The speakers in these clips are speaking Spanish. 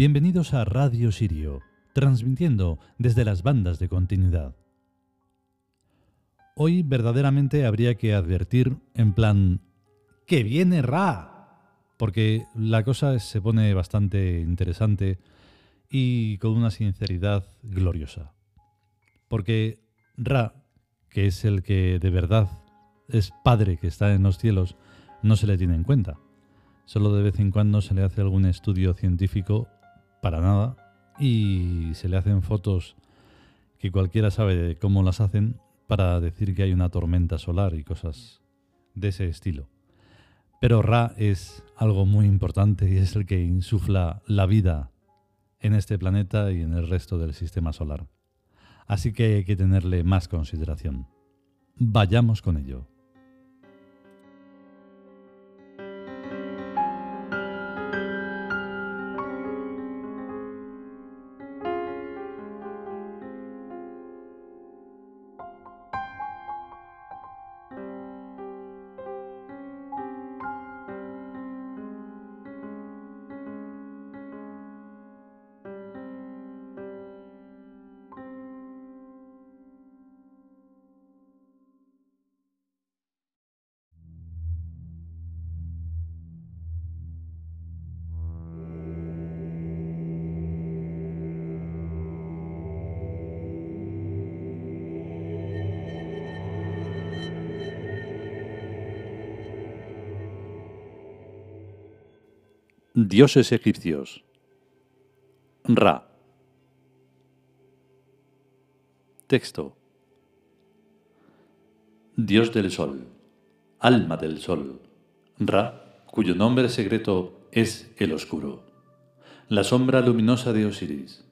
Bienvenidos a Radio Sirio, transmitiendo desde las bandas de continuidad. Hoy verdaderamente habría que advertir en plan, ¡que viene Ra! Porque la cosa se pone bastante interesante y con una sinceridad gloriosa. Porque Ra, que es el que de verdad es Padre que está en los cielos, no se le tiene en cuenta. Solo de vez en cuando se le hace algún estudio científico para nada y se le hacen fotos que cualquiera sabe cómo las hacen para decir que hay una tormenta solar y cosas de ese estilo. Pero Ra es algo muy importante y es el que insufla la vida en este planeta y en el resto del sistema solar. Así que hay que tenerle más consideración. Vayamos con ello. Dioses egipcios. Ra. Texto. Dios del Sol, alma del Sol, Ra, cuyo nombre secreto es el Oscuro, la sombra luminosa de Osiris.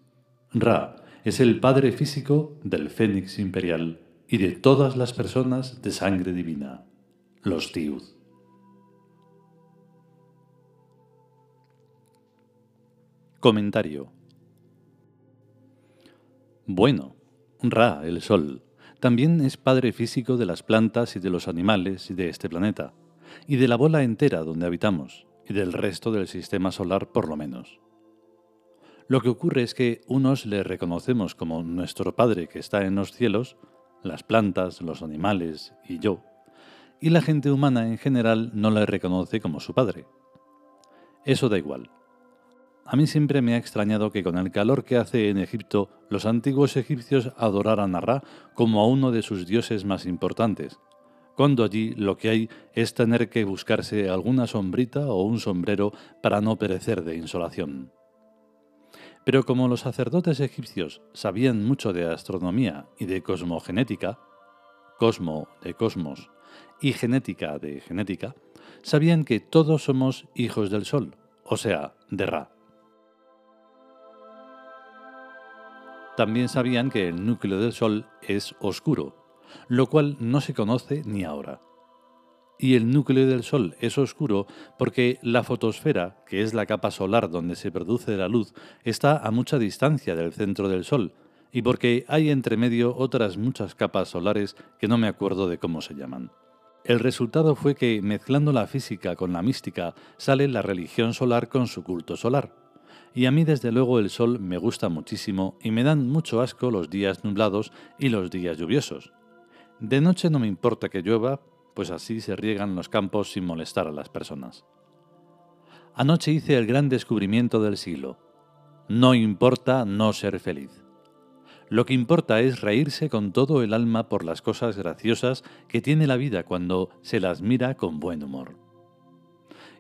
Ra es el padre físico del Fénix imperial y de todas las personas de sangre divina, los Tiud. Comentario. Bueno, Ra, el Sol, también es padre físico de las plantas y de los animales y de este planeta, y de la bola entera donde habitamos, y del resto del sistema solar por lo menos. Lo que ocurre es que unos le reconocemos como nuestro Padre que está en los cielos, las plantas, los animales y yo, y la gente humana en general no le reconoce como su Padre. Eso da igual. A mí siempre me ha extrañado que con el calor que hace en Egipto, los antiguos egipcios adoraran a Ra como a uno de sus dioses más importantes, cuando allí lo que hay es tener que buscarse alguna sombrita o un sombrero para no perecer de insolación. Pero como los sacerdotes egipcios sabían mucho de astronomía y de cosmogenética, cosmo de cosmos y genética de genética, sabían que todos somos hijos del sol, o sea, de Ra. También sabían que el núcleo del Sol es oscuro, lo cual no se conoce ni ahora. Y el núcleo del Sol es oscuro porque la fotosfera, que es la capa solar donde se produce la luz, está a mucha distancia del centro del Sol, y porque hay entre medio otras muchas capas solares que no me acuerdo de cómo se llaman. El resultado fue que, mezclando la física con la mística, sale la religión solar con su culto solar y a mí desde luego el sol me gusta muchísimo y me dan mucho asco los días nublados y los días lluviosos. De noche no me importa que llueva, pues así se riegan los campos sin molestar a las personas. Anoche hice el gran descubrimiento del siglo. No importa no ser feliz. Lo que importa es reírse con todo el alma por las cosas graciosas que tiene la vida cuando se las mira con buen humor.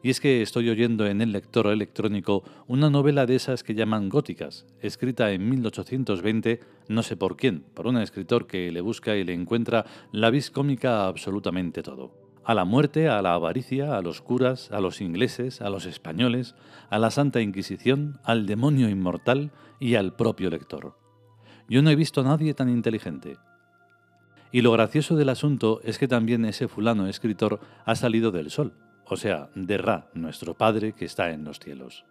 Y es que estoy oyendo en el lector electrónico una novela de esas que llaman góticas, escrita en 1820, no sé por quién, por un escritor que le busca y le encuentra la vis cómica a absolutamente todo. A la muerte, a la avaricia, a los curas, a los ingleses, a los españoles, a la Santa Inquisición, al demonio inmortal y al propio lector. Yo no he visto a nadie tan inteligente. Y lo gracioso del asunto es que también ese fulano escritor ha salido del sol o sea, de Ra, nuestro Padre que está en los cielos.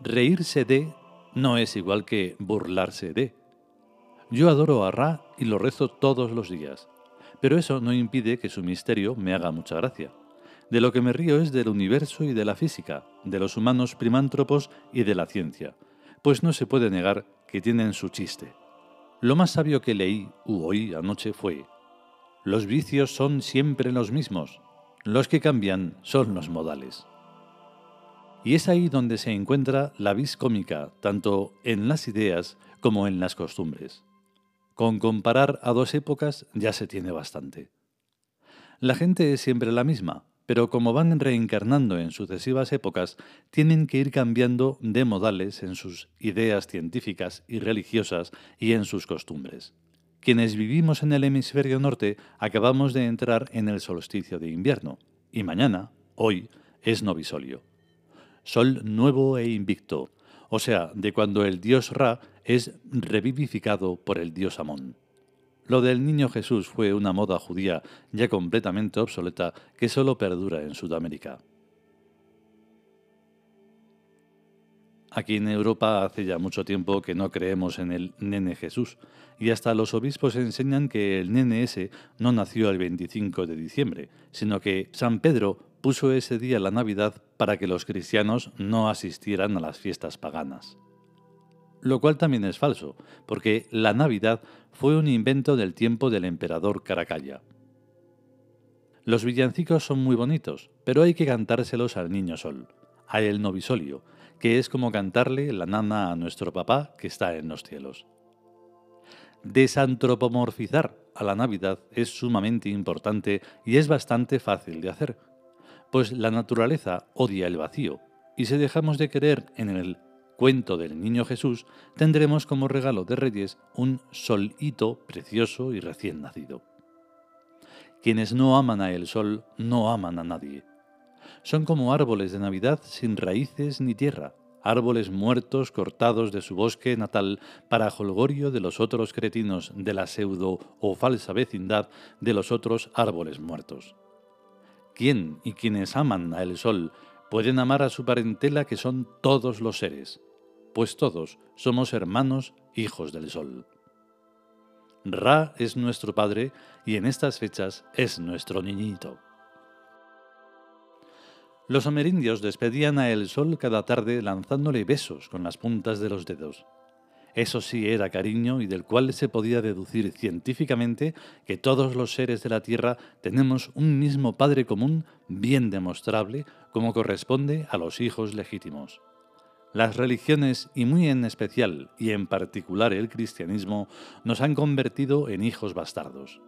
Reírse de no es igual que burlarse de. Yo adoro a Ra y lo rezo todos los días, pero eso no impide que su misterio me haga mucha gracia. De lo que me río es del universo y de la física, de los humanos primántropos y de la ciencia, pues no se puede negar que tienen su chiste. Lo más sabio que leí u oí anoche fue, los vicios son siempre los mismos, los que cambian son los modales. Y es ahí donde se encuentra la vis cómica, tanto en las ideas como en las costumbres. Con comparar a dos épocas ya se tiene bastante. La gente es siempre la misma, pero como van reencarnando en sucesivas épocas, tienen que ir cambiando de modales en sus ideas científicas y religiosas y en sus costumbres. Quienes vivimos en el hemisferio norte acabamos de entrar en el solsticio de invierno, y mañana, hoy, es novisolio. Sol nuevo e invicto, o sea, de cuando el dios Ra es revivificado por el dios Amón. Lo del niño Jesús fue una moda judía ya completamente obsoleta que solo perdura en Sudamérica. Aquí en Europa hace ya mucho tiempo que no creemos en el nene Jesús, y hasta los obispos enseñan que el nene ese no nació el 25 de diciembre, sino que San Pedro puso ese día la Navidad para que los cristianos no asistieran a las fiestas paganas lo cual también es falso, porque la Navidad fue un invento del tiempo del emperador Caracalla. Los villancicos son muy bonitos, pero hay que cantárselos al niño sol, a el novisolio, que es como cantarle la nana a nuestro papá que está en los cielos. Desantropomorfizar a la Navidad es sumamente importante y es bastante fácil de hacer, pues la naturaleza odia el vacío, y si dejamos de querer en el cuento del Niño Jesús, tendremos como regalo de Reyes un solito precioso y recién nacido. Quienes no aman a el sol no aman a nadie. Son como árboles de Navidad sin raíces ni tierra, árboles muertos cortados de su bosque natal para jolgorio de los otros cretinos de la pseudo o falsa vecindad de los otros árboles muertos. ¿Quién y quienes aman a el sol pueden amar a su parentela que son todos los seres? pues todos somos hermanos hijos del sol. Ra es nuestro Padre y en estas fechas es nuestro niñito. Los amerindios despedían a el sol cada tarde lanzándole besos con las puntas de los dedos. Eso sí era cariño y del cual se podía deducir científicamente que todos los seres de la Tierra tenemos un mismo Padre común bien demostrable como corresponde a los hijos legítimos. Las religiones, y muy en especial y en particular el cristianismo, nos han convertido en hijos bastardos.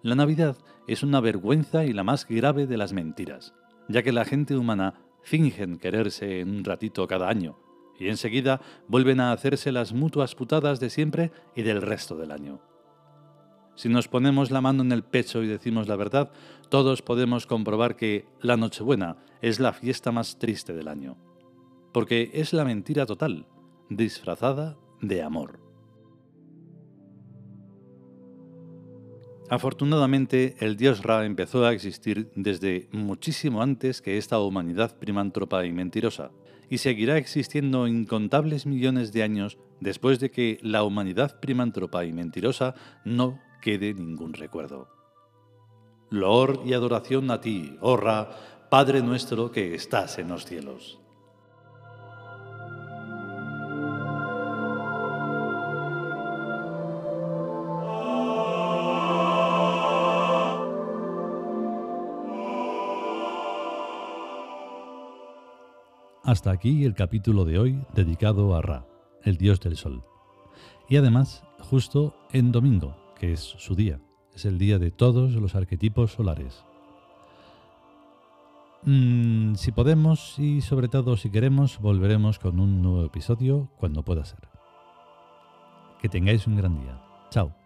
La Navidad es una vergüenza y la más grave de las mentiras, ya que la gente humana fingen quererse en un ratito cada año, y enseguida vuelven a hacerse las mutuas putadas de siempre y del resto del año. Si nos ponemos la mano en el pecho y decimos la verdad, todos podemos comprobar que la Nochebuena es la fiesta más triste del año porque es la mentira total, disfrazada de amor. Afortunadamente, el dios Ra empezó a existir desde muchísimo antes que esta humanidad primántropa y mentirosa, y seguirá existiendo incontables millones de años después de que la humanidad primántropa y mentirosa no quede ningún recuerdo. Loor y adoración a ti, oh Ra, Padre nuestro que estás en los cielos. Hasta aquí el capítulo de hoy dedicado a Ra, el dios del sol. Y además, justo en domingo, que es su día, es el día de todos los arquetipos solares. Mm, si podemos y sobre todo si queremos, volveremos con un nuevo episodio cuando pueda ser. Que tengáis un gran día. Chao.